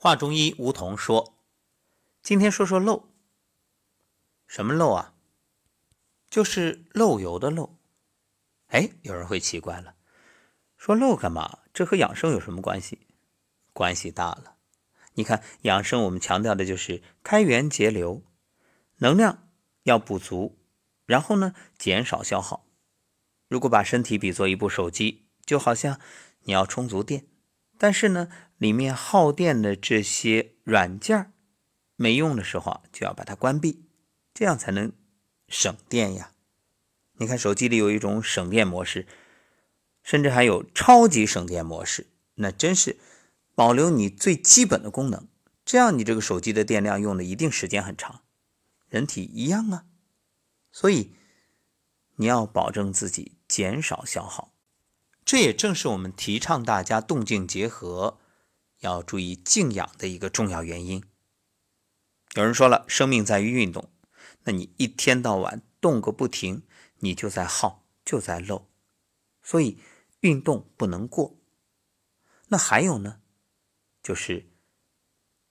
华中医吴桐说：“今天说说漏，什么漏啊？就是漏油的漏。哎，有人会奇怪了，说漏干嘛？这和养生有什么关系？关系大了。你看养生，我们强调的就是开源节流，能量要补足，然后呢减少消耗。如果把身体比作一部手机，就好像你要充足电。”但是呢，里面耗电的这些软件没用的时候啊，就要把它关闭，这样才能省电呀。你看手机里有一种省电模式，甚至还有超级省电模式，那真是保留你最基本的功能，这样你这个手机的电量用的一定时间很长。人体一样啊，所以你要保证自己减少消耗。这也正是我们提倡大家动静结合，要注意静养的一个重要原因。有人说了，生命在于运动，那你一天到晚动个不停，你就在耗，就在漏，所以运动不能过。那还有呢，就是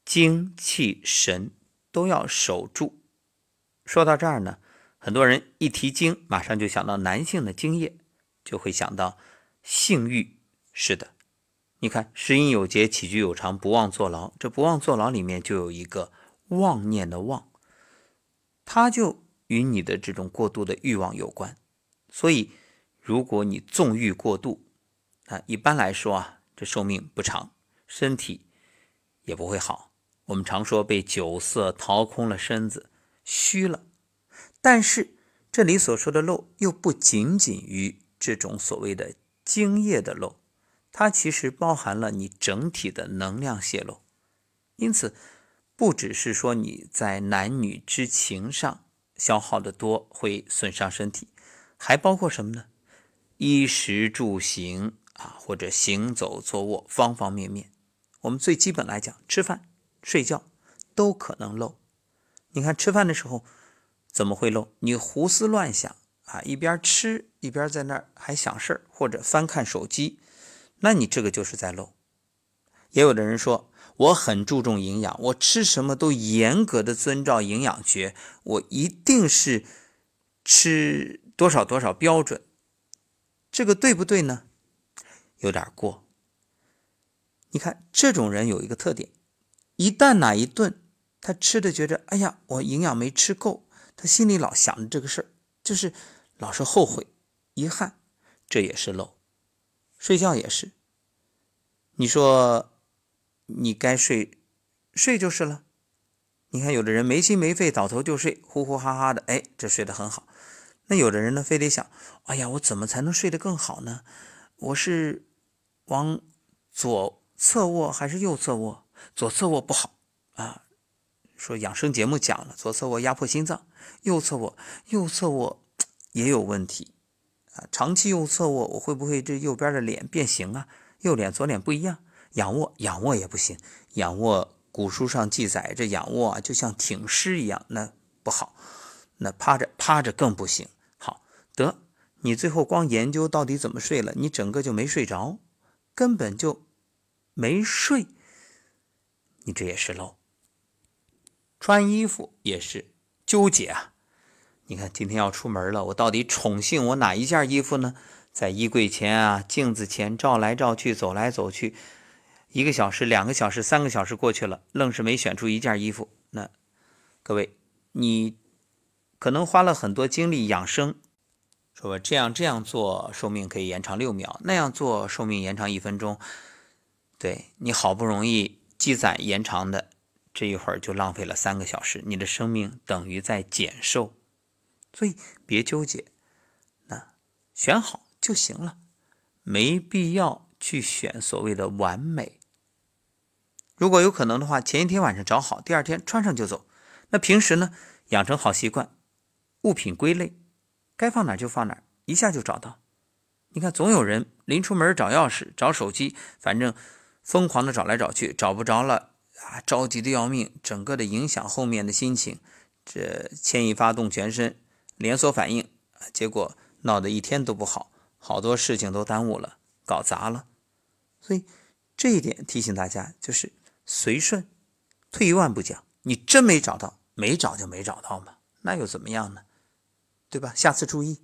精气神都要守住。说到这儿呢，很多人一提精，马上就想到男性的精液，就会想到。性欲是的，你看，食饮有节，起居有常，不忘坐牢。这不忘坐牢里面就有一个妄念的妄，它就与你的这种过度的欲望有关。所以，如果你纵欲过度，啊，一般来说啊，这寿命不长，身体也不会好。我们常说被酒色掏空了身子，虚了。但是这里所说的漏，又不仅仅于这种所谓的。精液的漏，它其实包含了你整体的能量泄漏，因此不只是说你在男女之情上消耗的多会损伤身体，还包括什么呢？衣食住行啊，或者行走坐卧方方面面，我们最基本来讲，吃饭、睡觉都可能漏。你看吃饭的时候怎么会漏？你胡思乱想。啊，一边吃一边在那儿还想事儿，或者翻看手机，那你这个就是在漏。也有的人说，我很注重营养，我吃什么都严格的遵照营养学，我一定是吃多少多少标准，这个对不对呢？有点过。你看这种人有一个特点，一旦哪一顿他吃的觉得，哎呀，我营养没吃够，他心里老想着这个事儿，就是。老是后悔、遗憾，这也是漏。睡觉也是。你说你该睡，睡就是了。你看，有的人没心没肺，倒头就睡，呼呼哈哈的，哎，这睡得很好。那有的人呢，非得想，哎呀，我怎么才能睡得更好呢？我是往左侧卧还是右侧卧？左侧卧不好啊。说养生节目讲了，左侧卧压迫心脏，右侧卧，右侧卧。也有问题啊！长期右侧卧，我会不会这右边的脸变形啊？右脸左脸不一样，仰卧仰卧也不行。仰卧古书上记载，这仰卧啊就像挺尸一样，那不好。那趴着趴着更不行。好得你最后光研究到底怎么睡了，你整个就没睡着，根本就没睡。你这也是漏。穿衣服也是纠结啊。你看，今天要出门了，我到底宠幸我哪一件衣服呢？在衣柜前啊，镜子前照来照去，走来走去，一个小时、两个小时、三个小时过去了，愣是没选出一件衣服。那各位，你可能花了很多精力养生，说这样这样做寿命可以延长六秒，那样做寿命延长一分钟。对你好不容易积攒延长的这一会儿，就浪费了三个小时，你的生命等于在减寿。所以别纠结，那选好就行了，没必要去选所谓的完美。如果有可能的话，前一天晚上找好，第二天穿上就走。那平时呢，养成好习惯，物品归类，该放哪就放哪，一下就找到。你看，总有人临出门找钥匙、找手机，反正疯狂的找来找去，找不着了啊，着急的要命，整个的影响后面的心情，这牵一发动全身。连锁反应结果闹得一天都不好，好多事情都耽误了，搞砸了。所以这一点提醒大家，就是随顺。退一万步讲，你真没找到，没找就没找到嘛，那又怎么样呢？对吧？下次注意。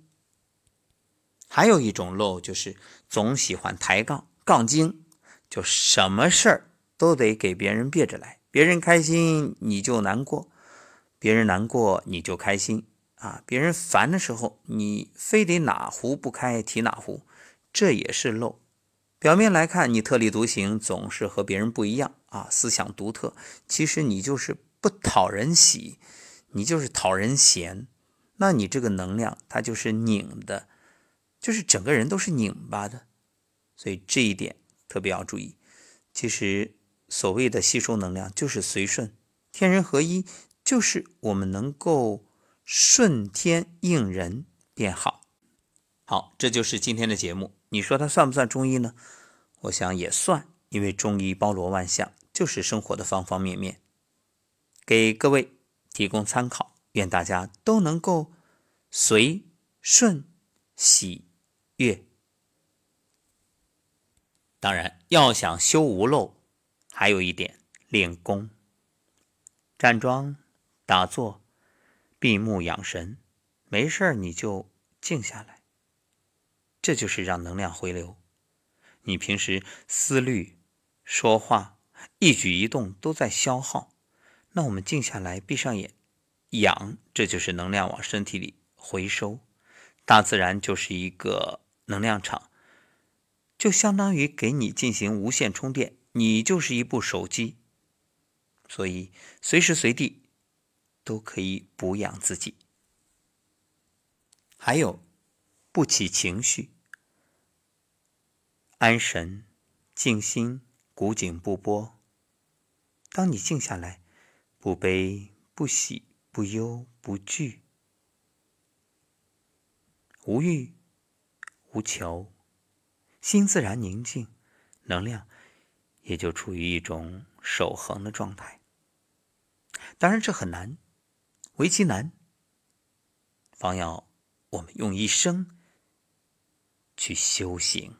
还有一种漏就是总喜欢抬杠、杠精，就什么事儿都得给别人别着来，别人开心你就难过，别人难过你就开心啊，别人烦的时候你非得哪壶不开提哪壶，这也是漏。表面来看你特立独行，总是和别人不一样啊，思想独特，其实你就是不讨人喜，你就是讨人嫌，那你这个能量它就是拧的。就是整个人都是拧巴的，所以这一点特别要注意。其实所谓的吸收能量就是随顺，天人合一，就是我们能够顺天应人变好。好，这就是今天的节目。你说它算不算中医呢？我想也算，因为中医包罗万象，就是生活的方方面面，给各位提供参考。愿大家都能够随顺喜。悦，当然要想修无漏，还有一点练功。站桩、打坐、闭目养神，没事儿你就静下来，这就是让能量回流。你平时思虑、说话、一举一动都在消耗，那我们静下来，闭上眼养，这就是能量往身体里回收。大自然就是一个。能量场就相当于给你进行无线充电，你就是一部手机，所以随时随地都可以补养自己。还有，不起情绪，安神、静心、古井不波。当你静下来，不悲、不喜、不忧、不惧，无欲。无求，心自然宁静，能量也就处于一种守恒的状态。当然这很难，为其难，方要我们用一生去修行。